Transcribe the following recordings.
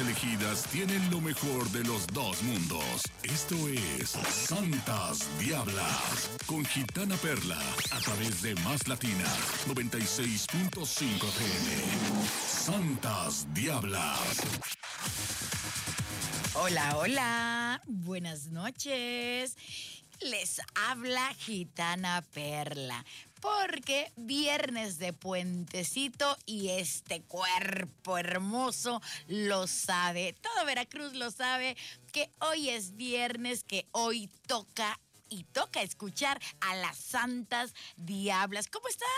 Elegidas tienen lo mejor de los dos mundos. Esto es Santas Diablas con Gitana Perla a través de Más Latina 96.5 FM. Santas Diablas. Hola, hola. Buenas noches. Les habla Gitana Perla porque viernes de puentecito y este cuerpo hermoso lo sabe. Todo Veracruz lo sabe que hoy es viernes, que hoy toca y toca escuchar a las santas diablas. ¿Cómo estás?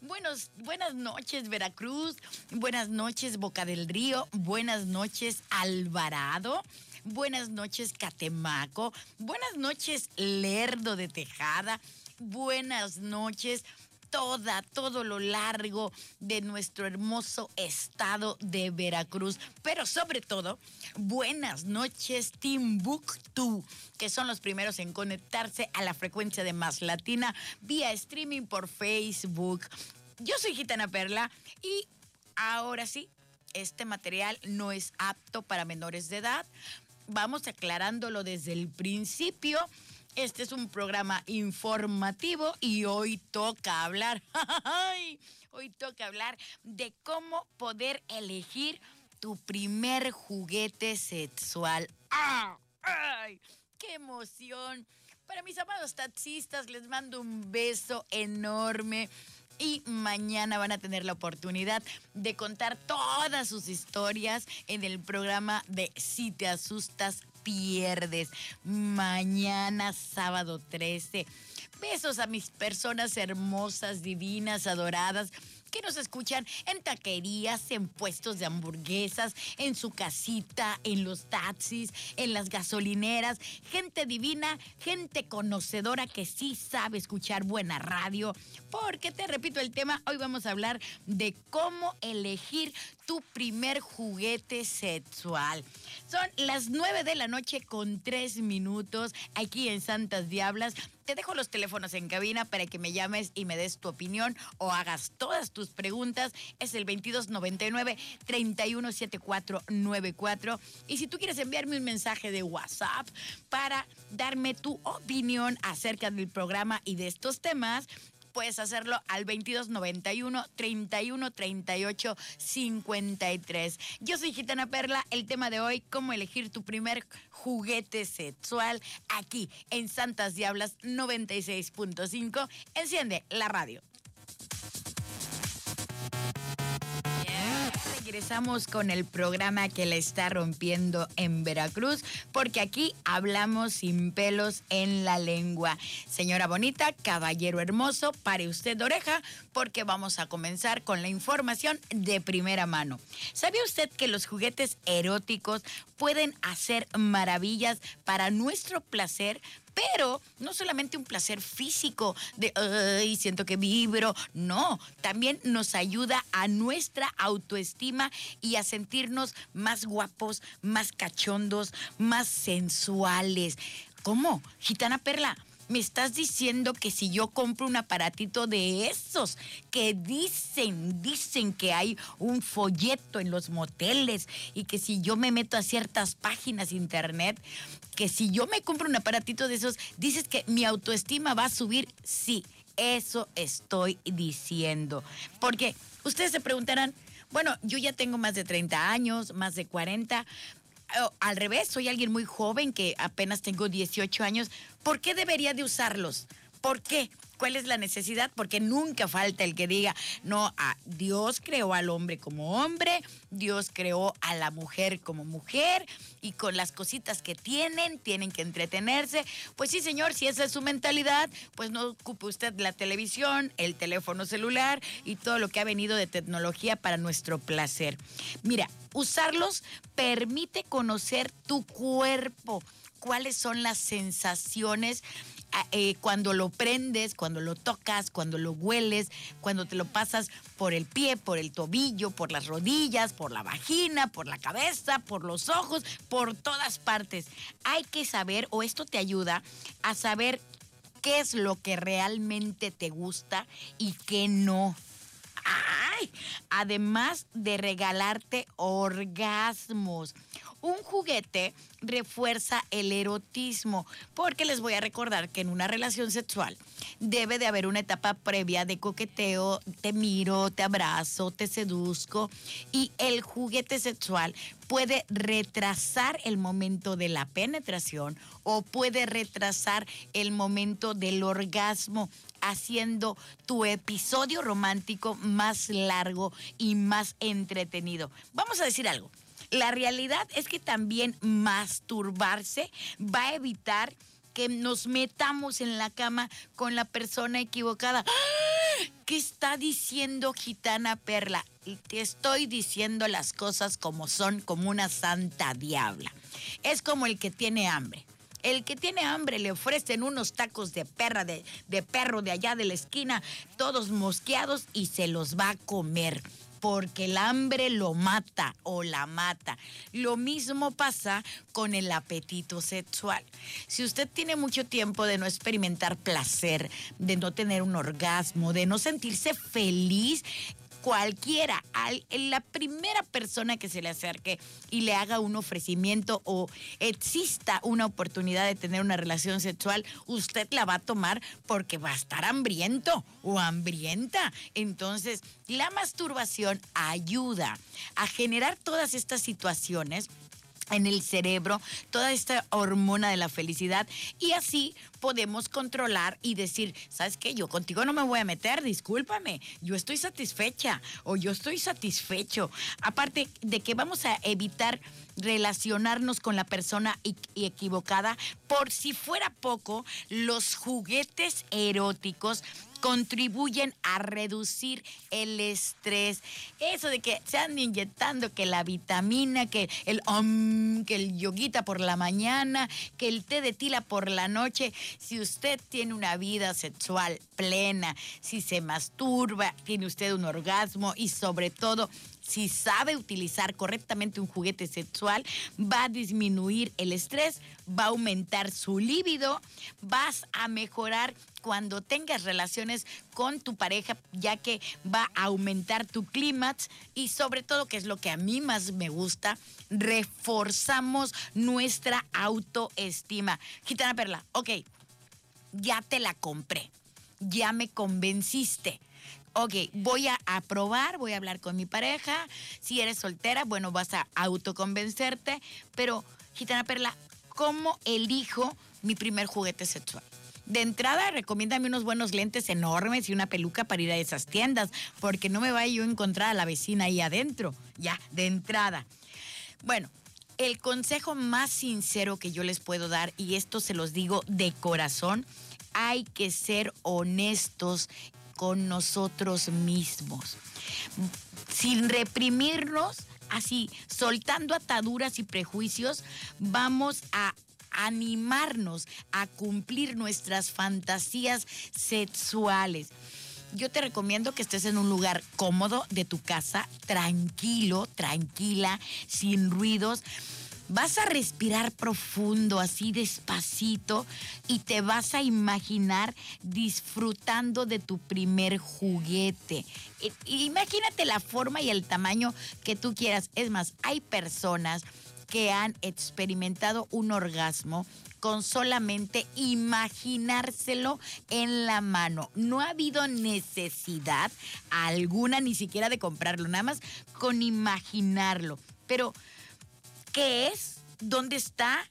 Buenos, buenas noches, Veracruz. Buenas noches, Boca del Río. Buenas noches, Alvarado. Buenas noches, Catemaco. Buenas noches, Lerdo de Tejada buenas noches toda, todo lo largo de nuestro hermoso estado de Veracruz. Pero sobre todo, buenas noches, Timbuktu, que son los primeros en conectarse a la frecuencia de Más Latina vía streaming por Facebook. Yo soy Gitana Perla y ahora sí, este material no es apto para menores de edad. Vamos aclarándolo desde el principio este es un programa informativo y hoy toca hablar, hoy toca hablar de cómo poder elegir tu primer juguete sexual. ¡Ay! ¡Qué emoción! Para mis amados taxistas les mando un beso enorme y mañana van a tener la oportunidad de contar todas sus historias en el programa de Si te asustas, pierdes. Mañana, sábado 13. Besos a mis personas hermosas, divinas, adoradas que nos escuchan en taquerías, en puestos de hamburguesas, en su casita, en los taxis, en las gasolineras. Gente divina, gente conocedora que sí sabe escuchar buena radio. Porque te repito el tema, hoy vamos a hablar de cómo elegir tu primer juguete sexual. Son las 9 de la noche con 3 minutos aquí en Santas Diablas. Te dejo los teléfonos en cabina para que me llames y me des tu opinión o hagas todas tus preguntas. Es el 2299-317494. Y si tú quieres enviarme un mensaje de WhatsApp para darme tu opinión acerca del programa y de estos temas, puedes hacerlo al 2291 31 38 53. Yo soy Gitana Perla. El tema de hoy, cómo elegir tu primer juguete sexual aquí en Santas Diablas 96.5. Enciende la radio. Regresamos con el programa que le está rompiendo en Veracruz, porque aquí hablamos sin pelos en la lengua. Señora bonita, caballero hermoso, pare usted de oreja, porque vamos a comenzar con la información de primera mano. ¿Sabía usted que los juguetes eróticos pueden hacer maravillas para nuestro placer? Pero no solamente un placer físico de, ay, siento que vibro, no, también nos ayuda a nuestra autoestima y a sentirnos más guapos, más cachondos, más sensuales. ¿Cómo? Gitana Perla, me estás diciendo que si yo compro un aparatito de esos que dicen, dicen que hay un folleto en los moteles y que si yo me meto a ciertas páginas internet, que si yo me compro un aparatito de esos, dices que mi autoestima va a subir. Sí, eso estoy diciendo. Porque ustedes se preguntarán, bueno, yo ya tengo más de 30 años, más de 40 al revés, soy alguien muy joven que apenas tengo 18 años. ¿Por qué debería de usarlos? ¿Por qué? ¿Cuál es la necesidad? Porque nunca falta el que diga, no, Dios creó al hombre como hombre, Dios creó a la mujer como mujer y con las cositas que tienen, tienen que entretenerse. Pues sí, señor, si esa es su mentalidad, pues no ocupe usted la televisión, el teléfono celular y todo lo que ha venido de tecnología para nuestro placer. Mira, usarlos permite conocer tu cuerpo, cuáles son las sensaciones eh, cuando lo prendes, cuando lo tocas, cuando lo hueles, cuando te lo pasas por el pie, por el tobillo, por las rodillas, por la vagina, por la cabeza, por los ojos, por todas partes. Hay que saber, o esto te ayuda a saber qué es lo que realmente te gusta y qué no. Ay, además de regalarte orgasmos. Un juguete refuerza el erotismo, porque les voy a recordar que en una relación sexual debe de haber una etapa previa de coqueteo, te miro, te abrazo, te seduzco, y el juguete sexual puede retrasar el momento de la penetración o puede retrasar el momento del orgasmo haciendo tu episodio romántico más largo y más entretenido. Vamos a decir algo. La realidad es que también masturbarse va a evitar que nos metamos en la cama con la persona equivocada. ¡Ah! ¿Qué está diciendo Gitana Perla? Y te estoy diciendo las cosas como son, como una santa diabla. Es como el que tiene hambre. El que tiene hambre le ofrecen unos tacos de perra, de, de perro de allá de la esquina, todos mosqueados y se los va a comer porque el hambre lo mata o la mata. Lo mismo pasa con el apetito sexual. Si usted tiene mucho tiempo de no experimentar placer, de no tener un orgasmo, de no sentirse feliz, cualquiera, la primera persona que se le acerque y le haga un ofrecimiento o exista una oportunidad de tener una relación sexual, usted la va a tomar porque va a estar hambriento o hambrienta. Entonces, la masturbación ayuda a generar todas estas situaciones en el cerebro toda esta hormona de la felicidad y así podemos controlar y decir, ¿sabes qué? Yo contigo no me voy a meter, discúlpame, yo estoy satisfecha o yo estoy satisfecho. Aparte de que vamos a evitar relacionarnos con la persona equivocada, por si fuera poco, los juguetes eróticos contribuyen a reducir el estrés. Eso de que se han inyectando que la vitamina, que el que el yoguita por la mañana, que el té de tila por la noche. Si usted tiene una vida sexual plena, si se masturba, tiene usted un orgasmo y sobre todo si sabe utilizar correctamente un juguete sexual, va a disminuir el estrés, va a aumentar su líbido, vas a mejorar cuando tengas relaciones con tu pareja, ya que va a aumentar tu clímax y sobre todo, que es lo que a mí más me gusta, reforzamos nuestra autoestima. Gitana Perla, ok, ya te la compré, ya me convenciste ok, voy a, probar, voy a hablar con mi pareja. Si eres soltera, bueno, vas a autoconvencerte. Pero, Gitana Perla, ¿cómo elijo mi primer juguete sexual? De entrada, recomiéndame unos buenos lentes enormes y una peluca para ir a esas tiendas, porque no me vaya yo a encontrar a la vecina ahí adentro. Ya, de entrada. Bueno, el consejo más sincero que yo les puedo dar, y esto se los digo de corazón, hay que ser honestos con nosotros mismos, sin reprimirnos, así, soltando ataduras y prejuicios, vamos a animarnos a cumplir nuestras fantasías sexuales. Yo te recomiendo que estés en un lugar cómodo de tu casa, tranquilo, tranquila, sin ruidos vas a respirar profundo, así despacito, y te vas a imaginar disfrutando de tu primer juguete. Imagínate la forma y el tamaño que tú quieras. Es más, hay personas que han experimentado un orgasmo con solamente imaginárselo en la mano. No ha habido necesidad alguna ni siquiera de comprarlo, nada más con imaginarlo. Pero qué es, dónde está,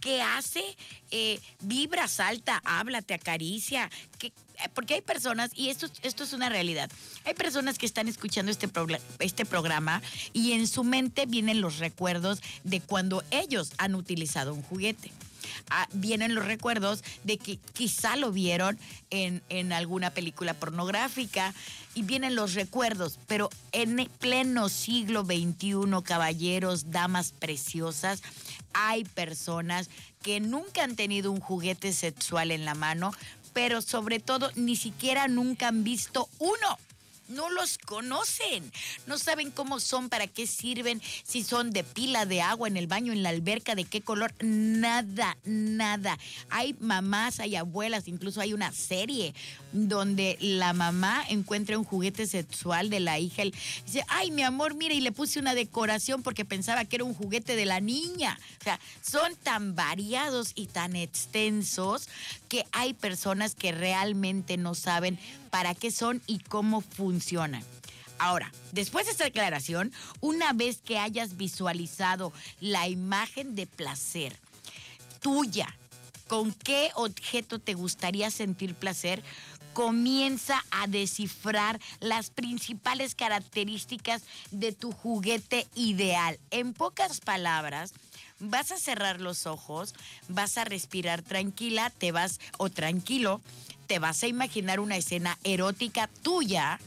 qué hace, eh, vibra, salta, habla, te acaricia. Eh, porque hay personas, y esto, esto es una realidad, hay personas que están escuchando este, este programa y en su mente vienen los recuerdos de cuando ellos han utilizado un juguete. Ah, vienen los recuerdos de que quizá lo vieron en, en alguna película pornográfica y vienen los recuerdos, pero en pleno siglo XXI, caballeros, damas preciosas, hay personas que nunca han tenido un juguete sexual en la mano, pero sobre todo ni siquiera nunca han visto uno. No los conocen, no saben cómo son, para qué sirven, si son de pila, de agua, en el baño, en la alberca, de qué color, nada, nada. Hay mamás, hay abuelas, incluso hay una serie donde la mamá encuentra un juguete sexual de la hija y dice, ay mi amor, mira, y le puse una decoración porque pensaba que era un juguete de la niña. O sea, son tan variados y tan extensos que hay personas que realmente no saben para qué son y cómo funcionan. Ahora, después de esta declaración, una vez que hayas visualizado la imagen de placer tuya, con qué objeto te gustaría sentir placer, comienza a descifrar las principales características de tu juguete ideal. En pocas palabras, vas a cerrar los ojos, vas a respirar tranquila, te vas o tranquilo, te vas a imaginar una escena erótica tuya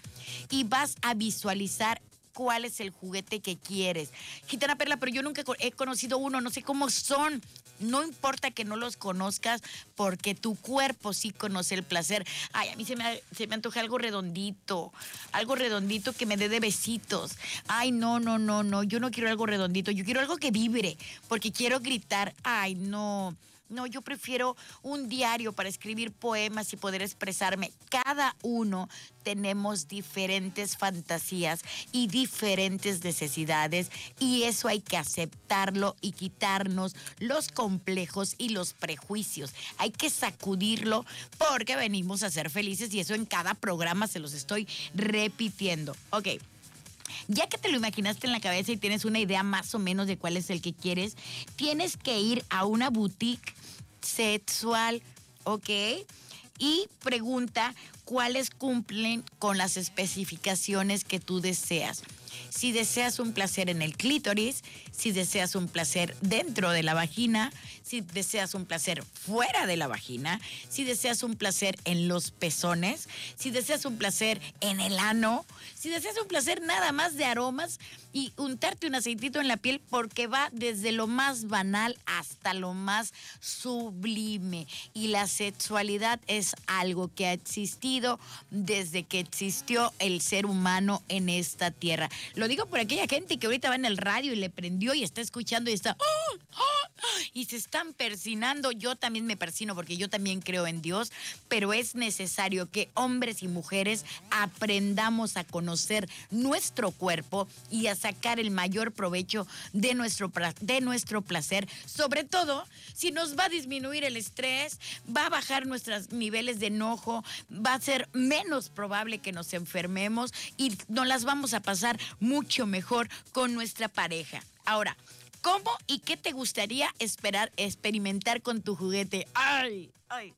y vas a visualizar cuál es el juguete que quieres. Gitana Perla, pero yo nunca he conocido uno, no sé cómo son. No importa que no los conozcas porque tu cuerpo sí conoce el placer. Ay, a mí se me, se me antoja algo redondito, algo redondito que me dé de besitos. Ay, no, no, no, no, yo no quiero algo redondito, yo quiero algo que vibre porque quiero gritar. Ay, no. No, yo prefiero un diario para escribir poemas y poder expresarme. Cada uno tenemos diferentes fantasías y diferentes necesidades y eso hay que aceptarlo y quitarnos los complejos y los prejuicios. Hay que sacudirlo porque venimos a ser felices y eso en cada programa se los estoy repitiendo. Ok. Ya que te lo imaginaste en la cabeza y tienes una idea más o menos de cuál es el que quieres, tienes que ir a una boutique sexual, ¿ok? Y pregunta cuáles cumplen con las especificaciones que tú deseas. Si deseas un placer en el clítoris, si deseas un placer dentro de la vagina, si deseas un placer fuera de la vagina, si deseas un placer en los pezones, si deseas un placer en el ano, si deseas un placer nada más de aromas y untarte un aceitito en la piel porque va desde lo más banal hasta lo más sublime. Y la sexualidad es algo que ha existido desde que existió el ser humano en esta tierra. Lo digo por aquella gente que ahorita va en el radio y le prendió y está escuchando y está... ¡Oh! ¡Oh! Y se están persinando. Yo también me persino porque yo también creo en Dios, pero es necesario que hombres y mujeres aprendamos a conocer nuestro cuerpo y a sacar el mayor provecho de nuestro, de nuestro placer, sobre todo si nos va a disminuir el estrés, va a bajar nuestros niveles de enojo, va a ser menos probable que nos enfermemos y nos las vamos a pasar mucho mejor con nuestra pareja. Ahora, ¿Cómo y qué te gustaría esperar experimentar con tu juguete? ¡Ay! ¡Ay!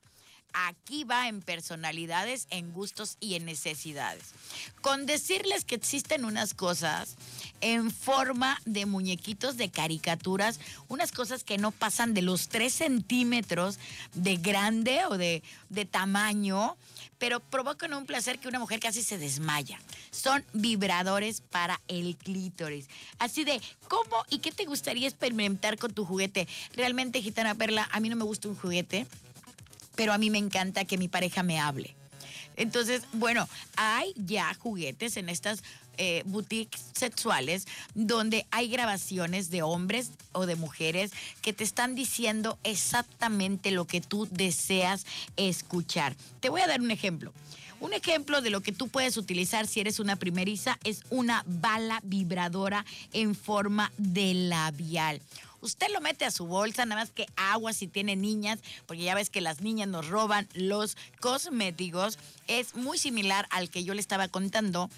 Aquí va en personalidades, en gustos y en necesidades. Con decirles que existen unas cosas en forma de muñequitos de caricaturas, unas cosas que no pasan de los 3 centímetros de grande o de, de tamaño, pero provocan un placer que una mujer casi se desmaya. Son vibradores para el clítoris. Así de, ¿cómo y qué te gustaría experimentar con tu juguete? Realmente, Gitana Perla, a mí no me gusta un juguete, pero a mí me encanta que mi pareja me hable. Entonces, bueno, hay ya juguetes en estas eh, boutiques sexuales donde hay grabaciones de hombres o de mujeres que te están diciendo exactamente lo que tú deseas escuchar. Te voy a dar un ejemplo. Un ejemplo de lo que tú puedes utilizar si eres una primeriza es una bala vibradora en forma de labial. Usted lo mete a su bolsa, nada más que agua si tiene niñas, porque ya ves que las niñas nos roban los cosméticos. Es muy similar al que yo le estaba contando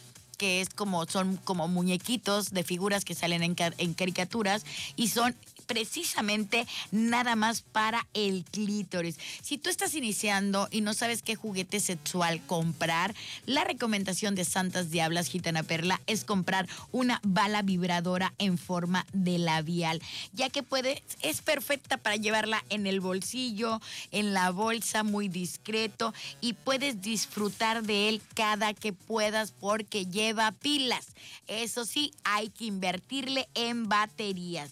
que es como son como muñequitos de figuras que salen en, en caricaturas y son precisamente nada más para el clítoris. Si tú estás iniciando y no sabes qué juguete sexual comprar, la recomendación de Santas Diablas Gitana Perla es comprar una bala vibradora en forma de labial, ya que puede, es perfecta para llevarla en el bolsillo, en la bolsa, muy discreto y puedes disfrutar de él cada que puedas porque lleva pilas. Eso sí, hay que invertirle en baterías.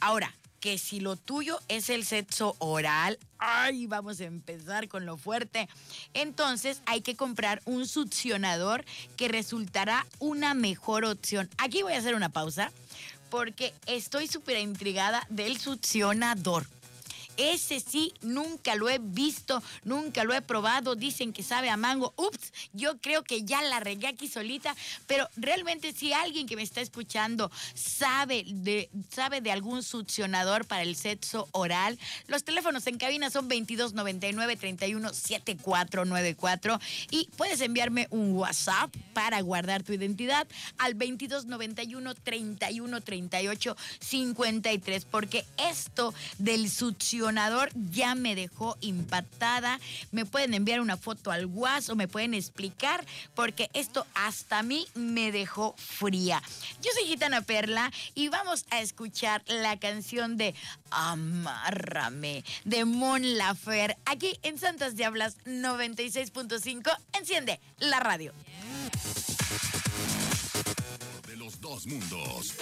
Ahora, que si lo tuyo es el sexo oral, ay, vamos a empezar con lo fuerte. Entonces hay que comprar un succionador que resultará una mejor opción. Aquí voy a hacer una pausa porque estoy súper intrigada del succionador. Ese sí, nunca lo he visto, nunca lo he probado. Dicen que sabe a mango. Ups, yo creo que ya la regué aquí solita. Pero realmente si alguien que me está escuchando sabe de, sabe de algún succionador para el sexo oral, los teléfonos en cabina son 2299 317494 y puedes enviarme un WhatsApp para guardar tu identidad al 2291 3138 53 porque esto del succionador ya me dejó impactada. Me pueden enviar una foto al WhatsApp o me pueden explicar porque esto hasta a mí me dejó fría. Yo soy Gitana Perla y vamos a escuchar la canción de Amárrame de Mon Lafer aquí en Santas Diablas 96.5. Enciende la radio. De los dos mundos.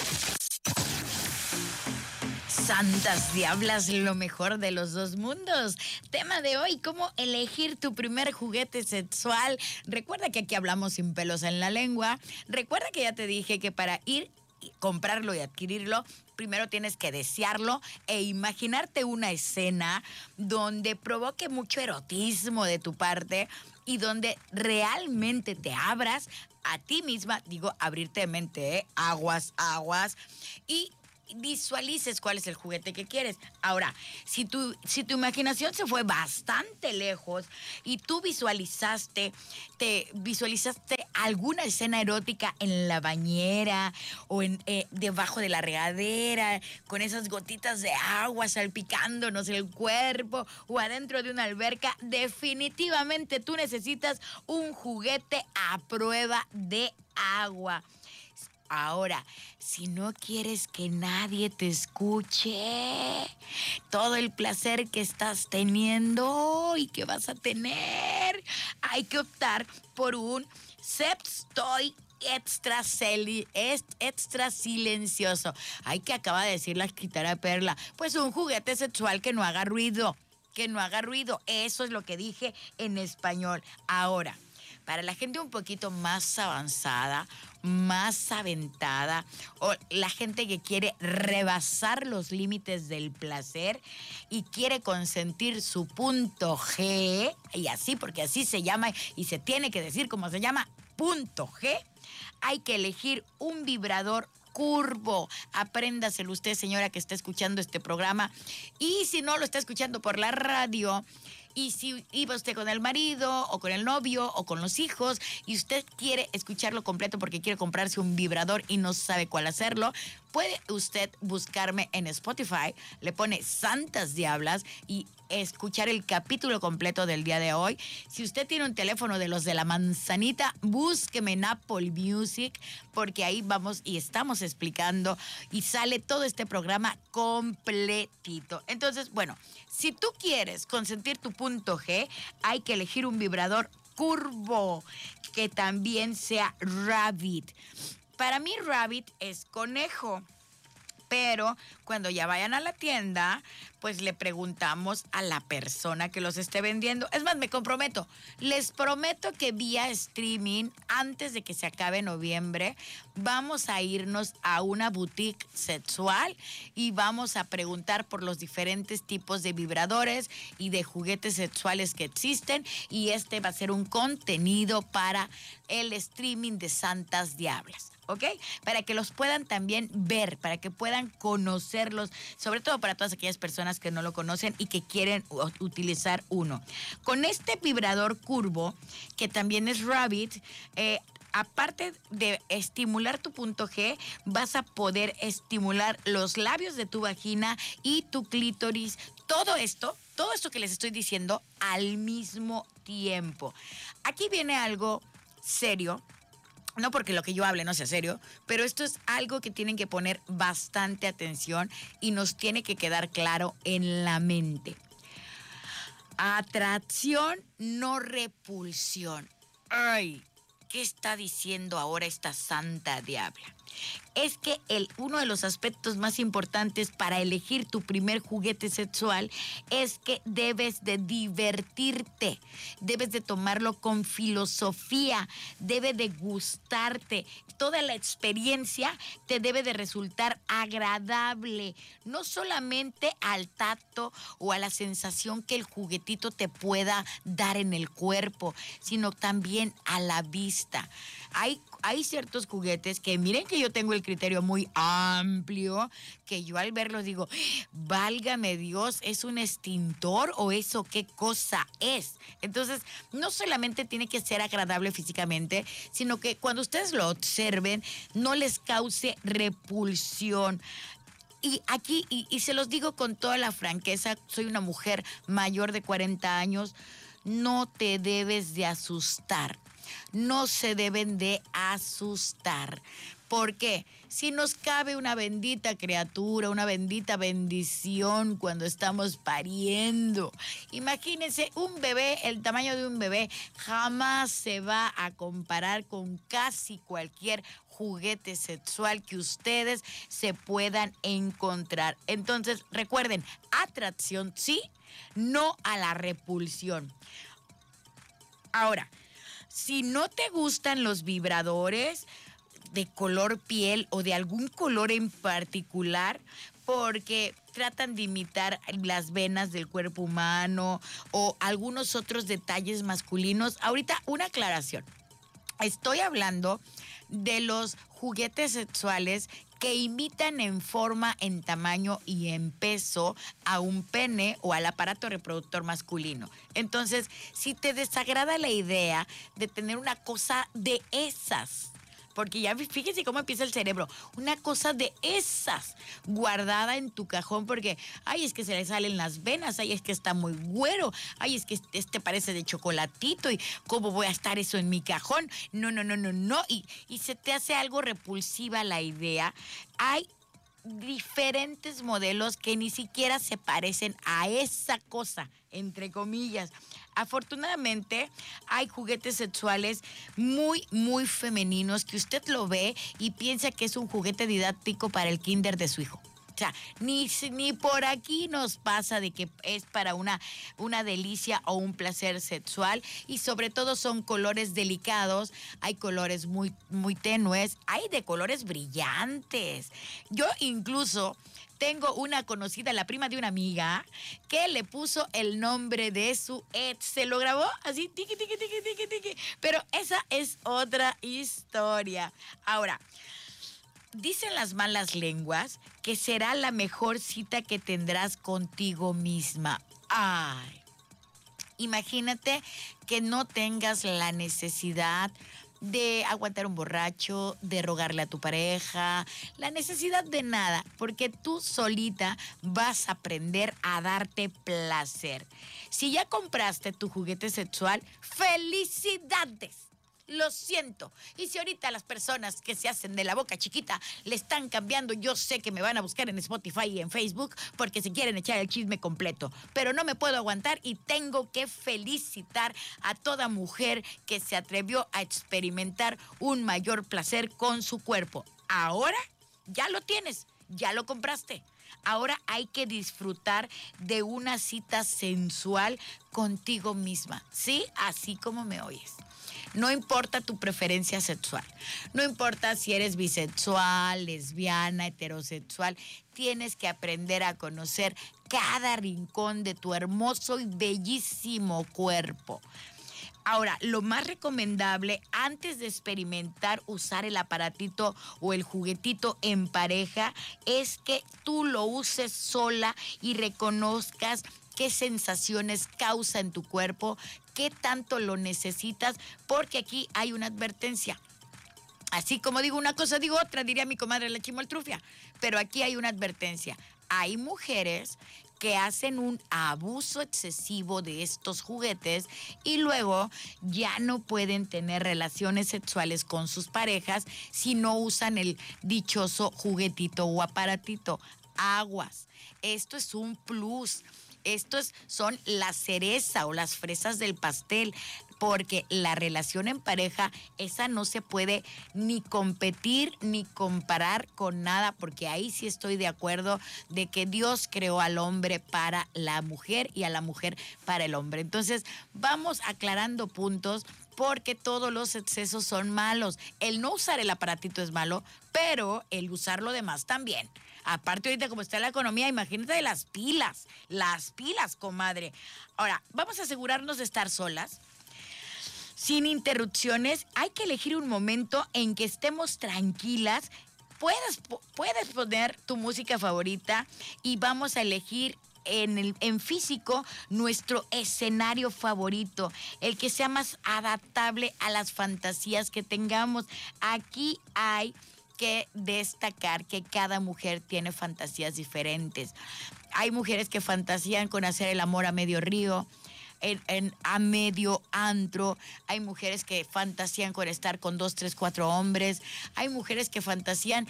Santas Diablas, lo mejor de los dos mundos. Tema de hoy, cómo elegir tu primer juguete sexual. Recuerda que aquí hablamos sin pelos en la lengua. Recuerda que ya te dije que para ir comprarlo y adquirirlo, primero tienes que desearlo e imaginarte una escena donde provoque mucho erotismo de tu parte y donde realmente te abras a ti misma, digo, abrirte de mente, ¿eh? aguas, aguas, y visualices cuál es el juguete que quieres. Ahora, si tu, si tu imaginación se fue bastante lejos y tú visualizaste, te visualizaste alguna escena erótica en la bañera o en, eh, debajo de la regadera, con esas gotitas de agua salpicándonos el cuerpo o adentro de una alberca, definitivamente tú necesitas un juguete a prueba de agua. Ahora, si no quieres que nadie te escuche, todo el placer que estás teniendo y que vas a tener, hay que optar por un Seps Toy extra, extra silencioso. Hay que acaba de decir la escritora Perla. Pues un juguete sexual que no haga ruido. Que no haga ruido. Eso es lo que dije en español. Ahora, para la gente un poquito más avanzada, más aventada, o la gente que quiere rebasar los límites del placer y quiere consentir su punto G, y así, porque así se llama y se tiene que decir cómo se llama, punto G, hay que elegir un vibrador curvo. Apréndaselo usted, señora, que está escuchando este programa. Y si no lo está escuchando por la radio, y si iba usted con el marido o con el novio o con los hijos y usted quiere escucharlo completo porque quiere comprarse un vibrador y no sabe cuál hacerlo, puede usted buscarme en Spotify, le pone Santas Diablas y escuchar el capítulo completo del día de hoy. Si usted tiene un teléfono de los de la manzanita, búsqueme en Apple Music porque ahí vamos y estamos explicando y sale todo este programa completito. Entonces, bueno, si tú quieres consentir tu hay que elegir un vibrador curvo que también sea rabbit. Para mí rabbit es conejo. Pero cuando ya vayan a la tienda, pues le preguntamos a la persona que los esté vendiendo. Es más, me comprometo. Les prometo que vía streaming, antes de que se acabe noviembre, vamos a irnos a una boutique sexual y vamos a preguntar por los diferentes tipos de vibradores y de juguetes sexuales que existen. Y este va a ser un contenido para el streaming de Santas Diablas. ¿Ok? Para que los puedan también ver, para que puedan conocerlos, sobre todo para todas aquellas personas que no lo conocen y que quieren utilizar uno. Con este vibrador curvo, que también es Rabbit, eh, aparte de estimular tu punto G, vas a poder estimular los labios de tu vagina y tu clítoris. Todo esto, todo esto que les estoy diciendo al mismo tiempo. Aquí viene algo serio no porque lo que yo hable no sea serio, pero esto es algo que tienen que poner bastante atención y nos tiene que quedar claro en la mente. Atracción, no repulsión. Ay, ¿qué está diciendo ahora esta santa diabla? Es que el, uno de los aspectos más importantes para elegir tu primer juguete sexual es que debes de divertirte, debes de tomarlo con filosofía, debe de gustarte. Toda la experiencia te debe de resultar agradable, no solamente al tacto o a la sensación que el juguetito te pueda dar en el cuerpo, sino también a la vista. Hay, hay ciertos juguetes que miren que yo tengo el criterio muy amplio, que yo al verlos digo, válgame Dios, ¿es un extintor o eso qué cosa es? Entonces, no solamente tiene que ser agradable físicamente, sino que cuando ustedes lo observen, no les cause repulsión. Y aquí, y, y se los digo con toda la franqueza, soy una mujer mayor de 40 años, no te debes de asustar no se deben de asustar. Porque si nos cabe una bendita criatura, una bendita bendición cuando estamos pariendo. Imagínense, un bebé, el tamaño de un bebé, jamás se va a comparar con casi cualquier juguete sexual que ustedes se puedan encontrar. Entonces, recuerden, atracción sí, no a la repulsión. Ahora, si no te gustan los vibradores de color piel o de algún color en particular, porque tratan de imitar las venas del cuerpo humano o algunos otros detalles masculinos. Ahorita una aclaración. Estoy hablando de los juguetes sexuales que imitan en forma, en tamaño y en peso a un pene o al aparato reproductor masculino. Entonces, si te desagrada la idea de tener una cosa de esas, porque ya fíjese cómo empieza el cerebro. Una cosa de esas guardada en tu cajón porque, ay, es que se le salen las venas, ay, es que está muy güero, ay, es que este parece de chocolatito y cómo voy a estar eso en mi cajón. No, no, no, no, no. Y, y se te hace algo repulsiva la idea. Hay diferentes modelos que ni siquiera se parecen a esa cosa, entre comillas. Afortunadamente hay juguetes sexuales muy, muy femeninos que usted lo ve y piensa que es un juguete didáctico para el kinder de su hijo. Ni, ni por aquí nos pasa de que es para una, una delicia o un placer sexual y sobre todo son colores delicados, hay colores muy, muy tenues, hay de colores brillantes. Yo incluso tengo una conocida, la prima de una amiga, que le puso el nombre de su ex. Se lo grabó así, tiki, tiki, tiki, tiki, tiki. Pero esa es otra historia. Ahora, Dicen las malas lenguas que será la mejor cita que tendrás contigo misma. Ay, imagínate que no tengas la necesidad de aguantar un borracho, de rogarle a tu pareja, la necesidad de nada, porque tú solita vas a aprender a darte placer. Si ya compraste tu juguete sexual, felicidades lo siento. Y si ahorita las personas que se hacen de la boca chiquita le están cambiando, yo sé que me van a buscar en Spotify y en Facebook porque se quieren echar el chisme completo. Pero no me puedo aguantar y tengo que felicitar a toda mujer que se atrevió a experimentar un mayor placer con su cuerpo. Ahora ya lo tienes, ya lo compraste. Ahora hay que disfrutar de una cita sensual contigo misma, ¿sí? Así como me oyes. No importa tu preferencia sexual, no importa si eres bisexual, lesbiana, heterosexual, tienes que aprender a conocer cada rincón de tu hermoso y bellísimo cuerpo. Ahora, lo más recomendable antes de experimentar usar el aparatito o el juguetito en pareja es que tú lo uses sola y reconozcas qué sensaciones causa en tu cuerpo, qué tanto lo necesitas, porque aquí hay una advertencia. Así como digo una cosa, digo otra, diría mi comadre la chimoltrufia. Pero aquí hay una advertencia. Hay mujeres que hacen un abuso excesivo de estos juguetes y luego ya no pueden tener relaciones sexuales con sus parejas si no usan el dichoso juguetito o aparatito. Aguas. Esto es un plus estos son la cereza o las fresas del pastel. Porque la relación en pareja, esa no se puede ni competir ni comparar con nada, porque ahí sí estoy de acuerdo de que Dios creó al hombre para la mujer y a la mujer para el hombre. Entonces, vamos aclarando puntos porque todos los excesos son malos. El no usar el aparatito es malo, pero el usar lo demás también. Aparte ahorita como está la economía, imagínate de las pilas, las pilas, comadre. Ahora, vamos a asegurarnos de estar solas, sin interrupciones. Hay que elegir un momento en que estemos tranquilas. Puedes, puedes poner tu música favorita y vamos a elegir en, el, en físico nuestro escenario favorito, el que sea más adaptable a las fantasías que tengamos. Aquí hay que destacar que cada mujer tiene fantasías diferentes. Hay mujeres que fantasían con hacer el amor a medio río, en, a medio antro. Hay mujeres que fantasían con estar con dos, tres, cuatro hombres. Hay mujeres que fantasían,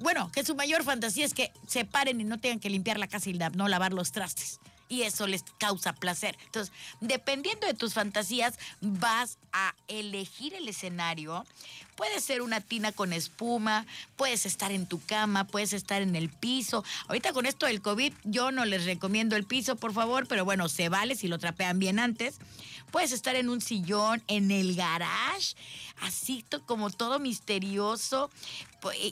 bueno, que su mayor fantasía es que se paren y no tengan que limpiar la casa y no lavar los trastes y eso les causa placer. Entonces, dependiendo de tus fantasías, vas a elegir el escenario. Puede ser una tina con espuma, puedes estar en tu cama, puedes estar en el piso. Ahorita con esto del COVID, yo no les recomiendo el piso, por favor, pero bueno, se vale si lo trapean bien antes. Puedes estar en un sillón, en el garage, así como todo misterioso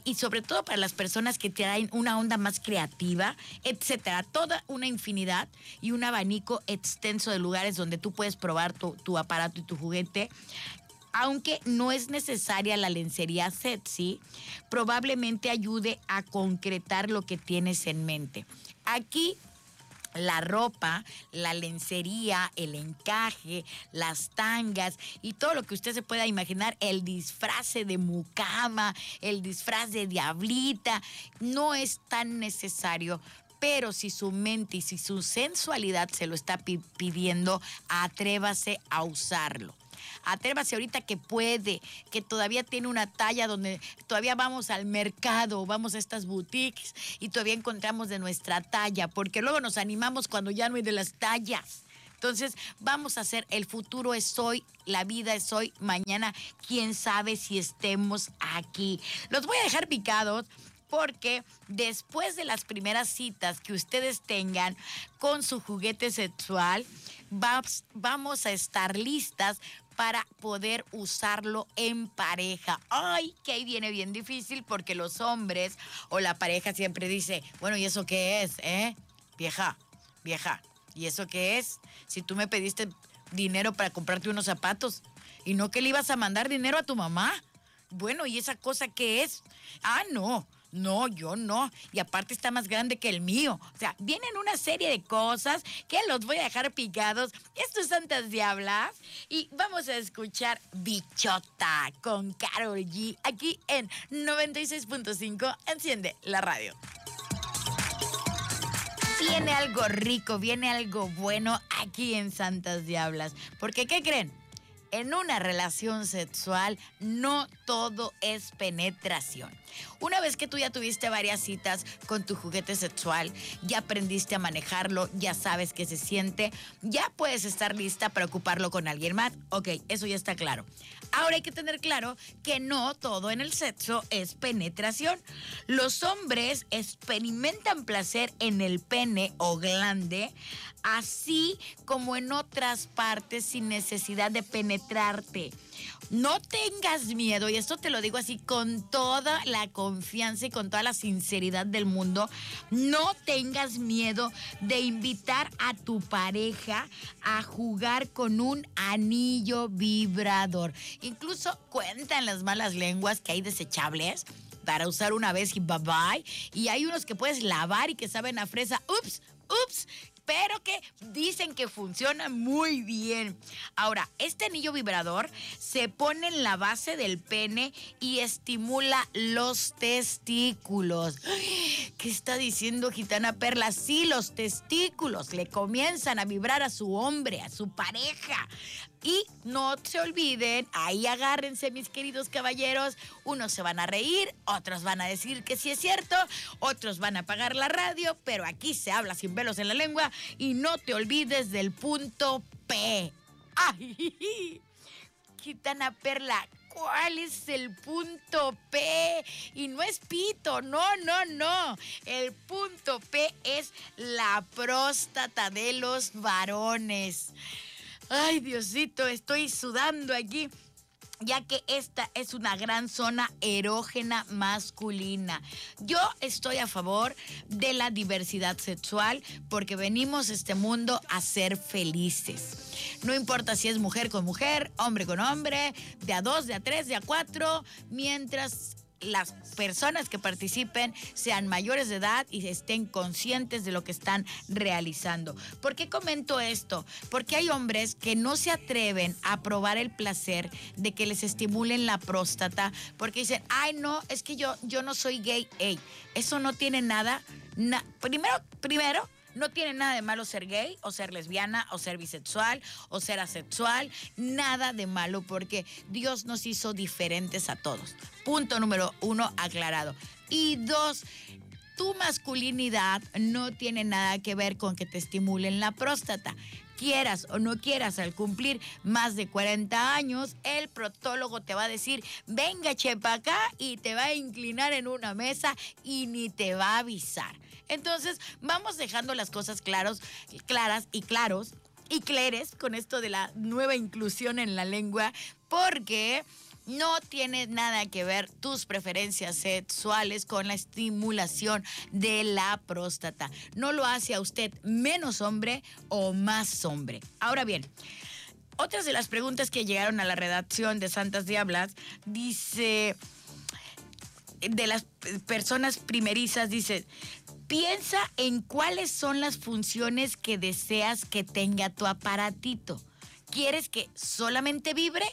y sobre todo para las personas que traen una onda más creativa, etcétera. Toda una infinidad y un abanico extenso de lugares donde tú puedes probar tu, tu aparato y tu juguete aunque no es necesaria la lencería sexy, probablemente ayude a concretar lo que tienes en mente. Aquí la ropa, la lencería, el encaje, las tangas y todo lo que usted se pueda imaginar, el disfraz de mucama, el disfraz de diablita, no es tan necesario. Pero si su mente y si su sensualidad se lo está pidiendo, atrévase a usarlo atrévase ahorita que puede, que todavía tiene una talla donde todavía vamos al mercado, vamos a estas boutiques y todavía encontramos de nuestra talla, porque luego nos animamos cuando ya no hay de las tallas. Entonces, vamos a hacer, el futuro es hoy, la vida es hoy, mañana, quién sabe si estemos aquí. Los voy a dejar picados porque después de las primeras citas que ustedes tengan con su juguete sexual, vamos a estar listas para poder usarlo en pareja. Ay, que ahí viene bien difícil porque los hombres o la pareja siempre dice, bueno, ¿y eso qué es? Eh? Vieja, vieja, ¿y eso qué es? Si tú me pediste dinero para comprarte unos zapatos y no que le ibas a mandar dinero a tu mamá. Bueno, ¿y esa cosa qué es? Ah, no. No, yo no. Y aparte está más grande que el mío. O sea, vienen una serie de cosas que los voy a dejar picados. Estos Santas Diablas. Y vamos a escuchar Bichota con Carol G. Aquí en 96.5. Enciende la radio. Viene algo rico, viene algo bueno aquí en Santas Diablas. Porque, ¿qué creen? en una relación sexual no todo es penetración. Una vez que tú ya tuviste varias citas con tu juguete sexual, ya aprendiste a manejarlo, ya sabes qué se siente, ya puedes estar lista para ocuparlo con alguien más. Ok, eso ya está claro. Ahora hay que tener claro que no todo en el sexo es penetración. Los hombres experimentan placer en el pene o glande, así como en otras partes sin necesidad de penetrarte. No tengas miedo, y esto te lo digo así con toda la confianza y con toda la sinceridad del mundo, no tengas miedo de invitar a tu pareja a jugar con un anillo vibrador. Incluso cuentan las malas lenguas que hay desechables para usar una vez y bye bye. Y hay unos que puedes lavar y que saben a fresa. Ups, ups, pero que dicen que funciona muy bien. Ahora, este anillo vibrador se pone en la base del pene y estimula los testículos. ¿Qué está diciendo Gitana Perla? Sí, los testículos le comienzan a vibrar a su hombre, a su pareja. Y no se olviden, ahí agárrense mis queridos caballeros, unos se van a reír, otros van a decir que sí es cierto, otros van a apagar la radio, pero aquí se habla sin velos en la lengua y no te olvides del punto P. ¡Ay! Gitana Perla, ¿cuál es el punto P? Y no es pito, no, no, no. El punto P es la próstata de los varones. Ay, Diosito, estoy sudando aquí ya que esta es una gran zona erógena masculina. Yo estoy a favor de la diversidad sexual porque venimos a este mundo a ser felices. No importa si es mujer con mujer, hombre con hombre, de a dos, de a tres, de a cuatro, mientras las personas que participen sean mayores de edad y estén conscientes de lo que están realizando. ¿Por qué comento esto? Porque hay hombres que no se atreven a probar el placer de que les estimulen la próstata porque dicen, ay no, es que yo, yo no soy gay. Ey, eso no tiene nada. primero, primero, no tiene nada de malo ser gay o ser lesbiana o ser bisexual o ser asexual. Nada de malo porque Dios nos hizo diferentes a todos. Punto número uno aclarado. Y dos, tu masculinidad no tiene nada que ver con que te estimulen la próstata quieras o no quieras, al cumplir más de 40 años, el protólogo te va a decir, venga, chepa acá, y te va a inclinar en una mesa y ni te va a avisar. Entonces, vamos dejando las cosas claros, claras y claros y clares con esto de la nueva inclusión en la lengua, porque no tiene nada que ver tus preferencias sexuales con la estimulación de la próstata. No lo hace a usted menos hombre o más hombre. Ahora bien, otras de las preguntas que llegaron a la redacción de Santas Diablas dice de las personas primerizas dice, Piensa en cuáles son las funciones que deseas que tenga tu aparatito. ¿Quieres que solamente vibre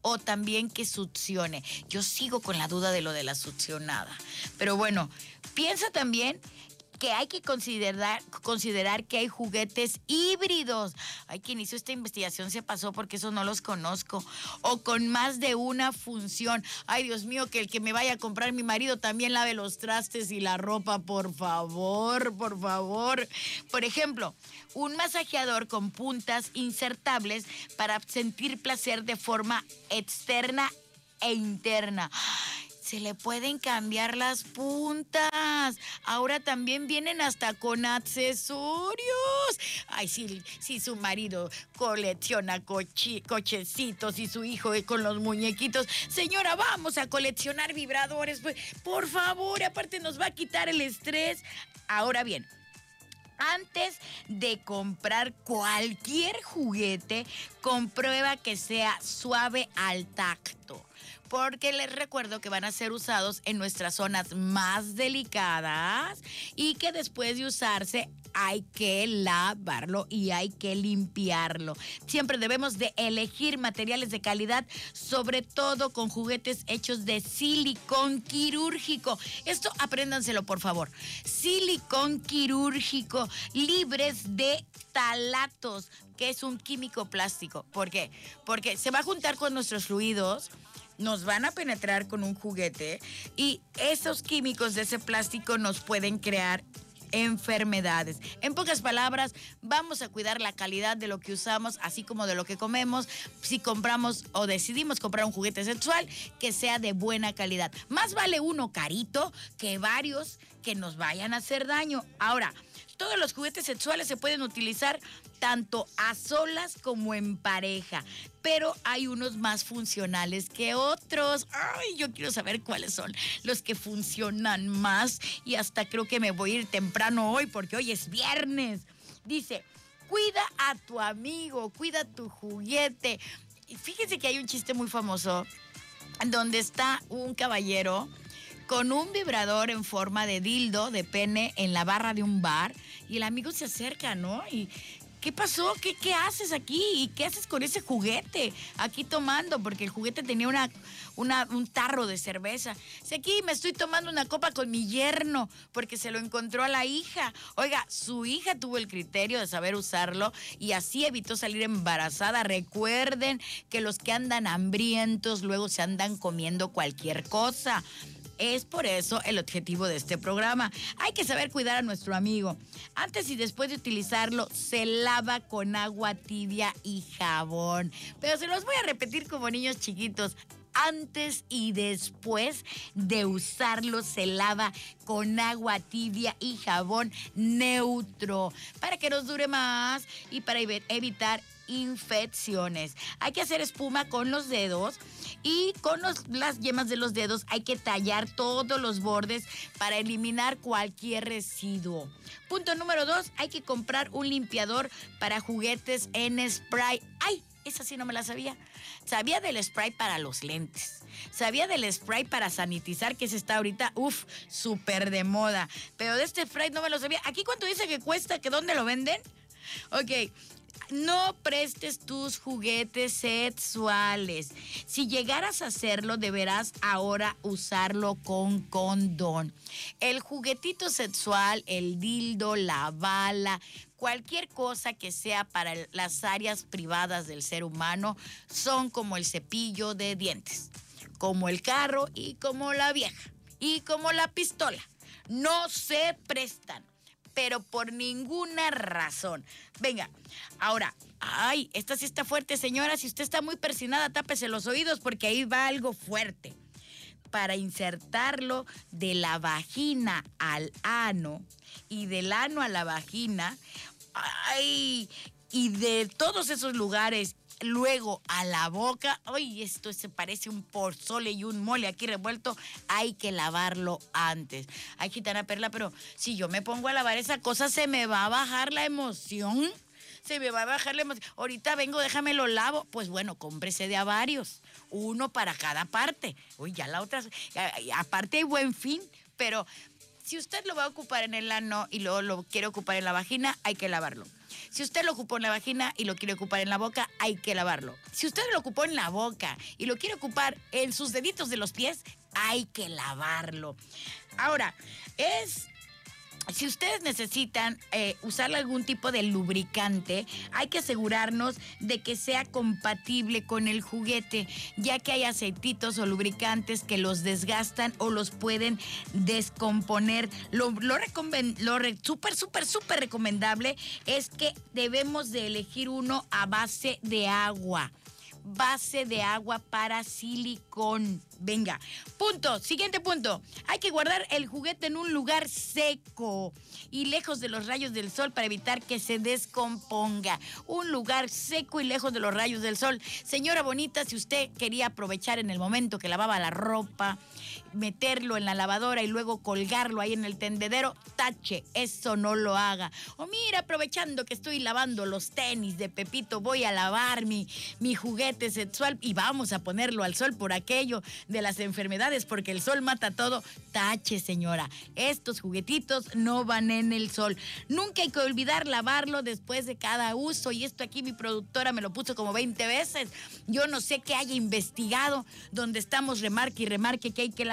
o también que succione? Yo sigo con la duda de lo de la succionada. Pero bueno, piensa también que hay que considerar, considerar que hay juguetes híbridos. Ay, quien hizo esta investigación se pasó porque eso no los conozco. O con más de una función. Ay, Dios mío, que el que me vaya a comprar mi marido también lave los trastes y la ropa, por favor, por favor. Por ejemplo, un masajeador con puntas insertables para sentir placer de forma externa e interna se le pueden cambiar las puntas. Ahora también vienen hasta con accesorios. Ay, si, su marido colecciona cochecitos y su hijo con los muñequitos. Señora, vamos a coleccionar vibradores. Pues, por favor, aparte nos va a quitar el estrés. Ahora bien, antes de comprar cualquier juguete, comprueba que sea suave al tacto porque les recuerdo que van a ser usados en nuestras zonas más delicadas y que después de usarse hay que lavarlo y hay que limpiarlo. Siempre debemos de elegir materiales de calidad, sobre todo con juguetes hechos de silicón quirúrgico. Esto apréndanselo, por favor. Silicón quirúrgico, libres de talatos, que es un químico plástico. ¿Por qué? Porque se va a juntar con nuestros fluidos nos van a penetrar con un juguete y esos químicos de ese plástico nos pueden crear enfermedades. En pocas palabras, vamos a cuidar la calidad de lo que usamos, así como de lo que comemos, si compramos o decidimos comprar un juguete sexual que sea de buena calidad. Más vale uno carito que varios que nos vayan a hacer daño. Ahora, todos los juguetes sexuales se pueden utilizar tanto a solas como en pareja, pero hay unos más funcionales que otros. Ay, yo quiero saber cuáles son los que funcionan más y hasta creo que me voy a ir temprano hoy porque hoy es viernes. Dice, cuida a tu amigo, cuida tu juguete. Y fíjense que hay un chiste muy famoso donde está un caballero con un vibrador en forma de dildo, de pene, en la barra de un bar. Y el amigo se acerca, ¿no? Y, ¿qué pasó? ¿Qué, ¿Qué haces aquí? ¿Y qué haces con ese juguete? Aquí tomando, porque el juguete tenía una, un tarro de cerveza. Si aquí me estoy tomando una copa con mi yerno, porque se lo encontró a la hija. Oiga, su hija tuvo el criterio de saber usarlo y así evitó salir embarazada. Recuerden que los que andan hambrientos luego se andan comiendo cualquier cosa Es por eso el objetivo de este programa. Hay que saber cuidar a nuestro amigo. Antes y después de utilizarlo, se lava con agua tibia y jabón. Pero se los voy a repetir como niños chiquitos antes y después de usarlo se lava con agua tibia y jabón neutro para que nos dure más y para evitar infecciones. Hay que hacer espuma con los dedos y con las yemas de los dedos hay que tallar todos los bordes para eliminar cualquier residuo. Punto número dos, hay que comprar un limpiador para juguetes en spray. ¡Ay! Esa sí no me la sabía. Sabía del spray para los lentes. Sabía del spray para sanitizar, que se está ahorita, uff, súper de moda. Pero de este spray no me lo sabía. ¿Aquí cuánto dice que cuesta? ¿Que dónde lo venden? Ok, no prestes tus juguetes sexuales. Si llegaras a hacerlo, deberás ahora usarlo con condón. El juguetito sexual, el dildo, la bala, cualquier cosa que sea para las áreas privadas del ser humano son como el cepillo de dientes, como el carro y como la vieja y como la pistola. No se prestan, pero por ninguna razón. Venga, ahora, ay, esta sí está fuerte, señora. Si usted está muy persinada, tápese los oídos porque ahí va algo fuerte. Para insertarlo de la vagina al ano y del ano a la vagina, ay, y de todos esos lugares luego a la boca, ay, esto se parece un porzole y un mole aquí revuelto, hay que lavarlo antes. Ay, gitana perla, pero si yo me pongo a lavar esa cosa, se me va a bajar la emoción. Se me va a bajar la emoción. Ahorita vengo, déjame lo lavo. Pues bueno, cómprese de a varios. Uno para cada parte. Uy, ya la otra. Aparte hay buen fin, pero si usted lo va a ocupar en el ano y luego lo quiere ocupar en la vagina, hay que lavarlo. Si usted lo ocupó en la vagina y lo quiere ocupar en la boca, hay que lavarlo. Si usted lo ocupó en la boca y lo quiere ocupar en sus deditos de los pies, hay que lavarlo. Ahora, es si ustedes necesitan eh, usar algún tipo de lubricante, hay que asegurarnos de que sea compatible con el juguete, ya que hay aceititos o lubricantes que los desgastan o los pueden descomponer. Lo, lo, lo súper, súper, súper recomendable es que debemos de elegir uno a base de agua base de agua para silicón. Venga, punto, siguiente punto. Hay que guardar el juguete en un lugar seco y lejos de los rayos del sol para evitar que se descomponga. Un lugar seco y lejos de los rayos del sol. Señora bonita, si usted quería aprovechar en el momento que lavaba la ropa, meterlo en la lavadora y luego colgarlo ahí en el tendedero, tache, eso no lo haga. O mira, aprovechando que estoy lavando los tenis de Pepito, voy a lavar mi, mi juguete sexual y vamos a ponerlo al sol por aquello de las enfermedades, porque el sol mata todo. Tache, señora, estos juguetitos no van en el sol. Nunca hay que olvidar lavarlo después de cada uso y esto aquí mi productora me lo puso como 20 veces. Yo no sé qué haya investigado donde estamos remarque y remarque que hay que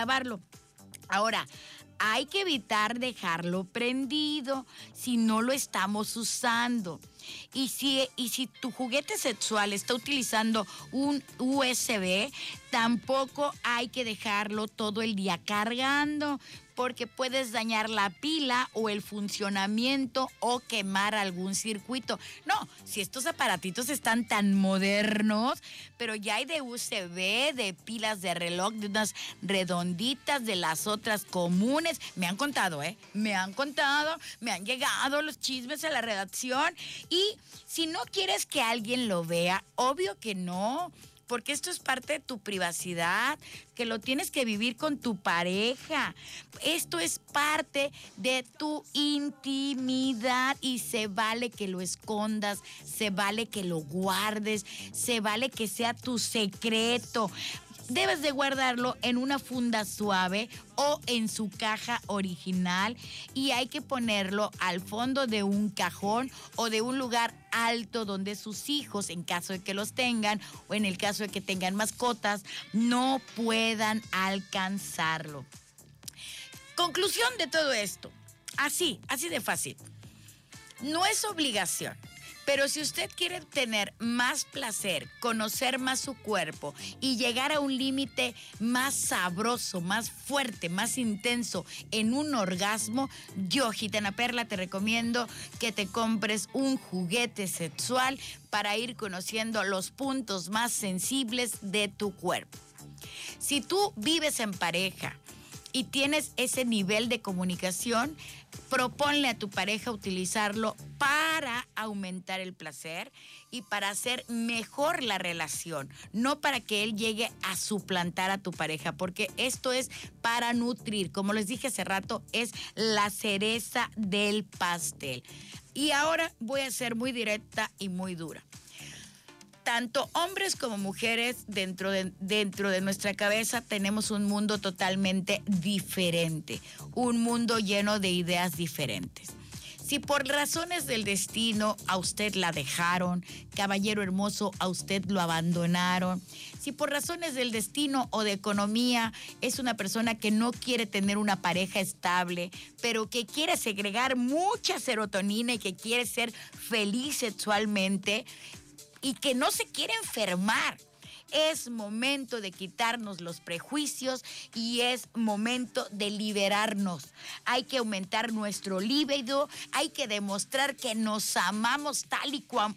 Ahora, hay que evitar dejarlo prendido si no lo estamos usando. Y si, y si tu juguete sexual está utilizando un USB, tampoco hay que dejarlo todo el día cargando porque puedes dañar la pila o el funcionamiento o quemar algún circuito. No, si estos aparatitos están tan modernos, pero ya hay de USB, de pilas de reloj, de unas redonditas, de las otras comunes. Me han contado, ¿eh? Me han contado, me han llegado los chismes a la redacción. Y si no quieres que alguien lo vea, obvio que no porque esto es parte de tu privacidad, que lo tienes que vivir con tu pareja. Esto es parte de tu intimidad y se vale que lo escondas, se vale que lo guardes, se vale que sea tu secreto debes de guardarlo en una funda suave o en su caja original y hay que ponerlo al fondo de un cajón o de un lugar alto donde sus hijos, en caso de que los tengan o en el caso de que tengan mascotas, no puedan alcanzarlo. Conclusión de todo esto. Así, así de fácil. No es obligación Pero si usted quiere tener más placer, conocer más su cuerpo y llegar a un límite más sabroso, más fuerte, más intenso en un orgasmo, yo, Gitana Perla, te recomiendo que te compres un juguete sexual para ir conociendo los puntos más sensibles de tu cuerpo. Si tú vives en pareja, y tienes ese nivel de comunicación, proponle a tu pareja utilizarlo para aumentar el placer y para hacer mejor la relación, no para que él llegue a suplantar a tu pareja, porque esto es para nutrir, como les dije hace rato, es la cereza del pastel. Y ahora voy a ser muy directa y muy dura tanto hombres como mujeres dentro de, dentro de nuestra cabeza tenemos un mundo totalmente diferente, un mundo lleno de ideas diferentes. Si por razones del destino a usted la dejaron, caballero hermoso, a usted lo abandonaron, si por razones del destino o de economía es una persona que no quiere tener una pareja estable, pero que quiere segregar mucha serotonina y que quiere ser feliz sexualmente, y que no se quiere enfermar. Es momento de quitarnos los prejuicios y es momento de liberarnos. Hay que aumentar nuestro líbido, hay que demostrar que nos amamos tal y como,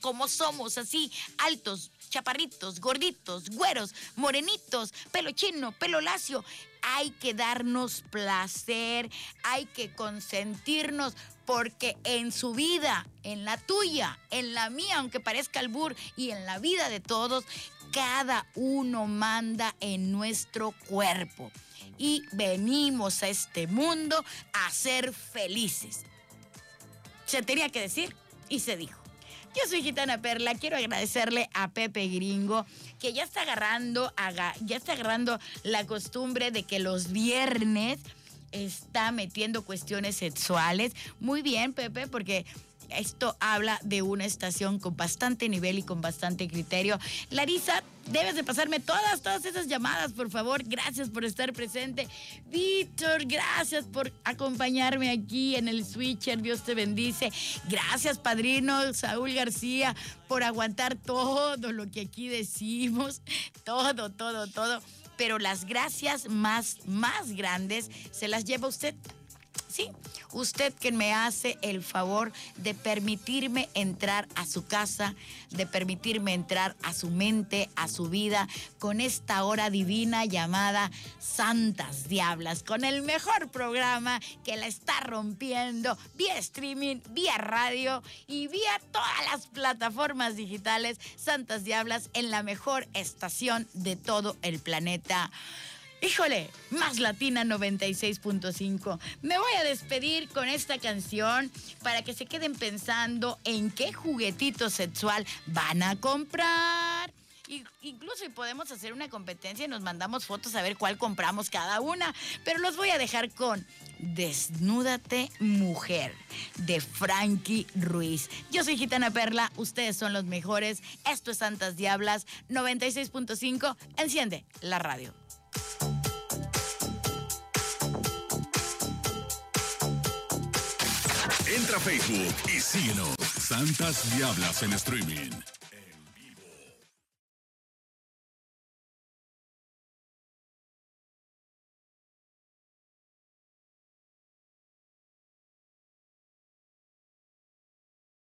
como somos, así, altos, chaparritos, gorditos, güeros, morenitos, pelo chino, pelo lacio. Hay que darnos placer, hay que consentirnos, porque en su vida, en la tuya, en la mía, aunque parezca albur, y en la vida de todos, cada uno manda en nuestro cuerpo. Y venimos a este mundo a ser felices. Se tenía que decir y se dijo. Yo soy Gitana Perla, quiero agradecerle a Pepe Gringo que ya está agarrando, ya está agarrando la costumbre de que los viernes está metiendo cuestiones sexuales. Muy bien, Pepe, porque esto habla de una estación con bastante nivel y con bastante criterio. Larisa, debes de pasarme todas, todas esas llamadas, por favor. Gracias por estar presente. Víctor, gracias por acompañarme aquí en el switcher. Dios te bendice. Gracias, padrino Saúl García, por aguantar todo lo que aquí decimos. Todo, todo, todo pero las gracias más, más grandes se las lleva usted Sí, usted que me hace el favor de permitirme entrar a su casa, de permitirme entrar a su mente, a su vida, con esta hora divina llamada Santas Diablas, con el mejor programa que la está rompiendo vía streaming, vía radio y vía todas las plataformas digitales Santas Diablas en la mejor estación de todo el planeta. Híjole, más latina 96.5. Me voy a despedir con esta canción para que se queden pensando en qué juguetito sexual van a comprar. Incluso podemos hacer una competencia y nos mandamos fotos a ver cuál compramos cada una. Pero los voy a dejar con Desnúdate Mujer de Frankie Ruiz. Yo soy Gitana Perla, ustedes son los mejores. Esto es Santas Diablas 96.5. Enciende la radio. Entra a Facebook y síguenos. Santas Diablas en streaming.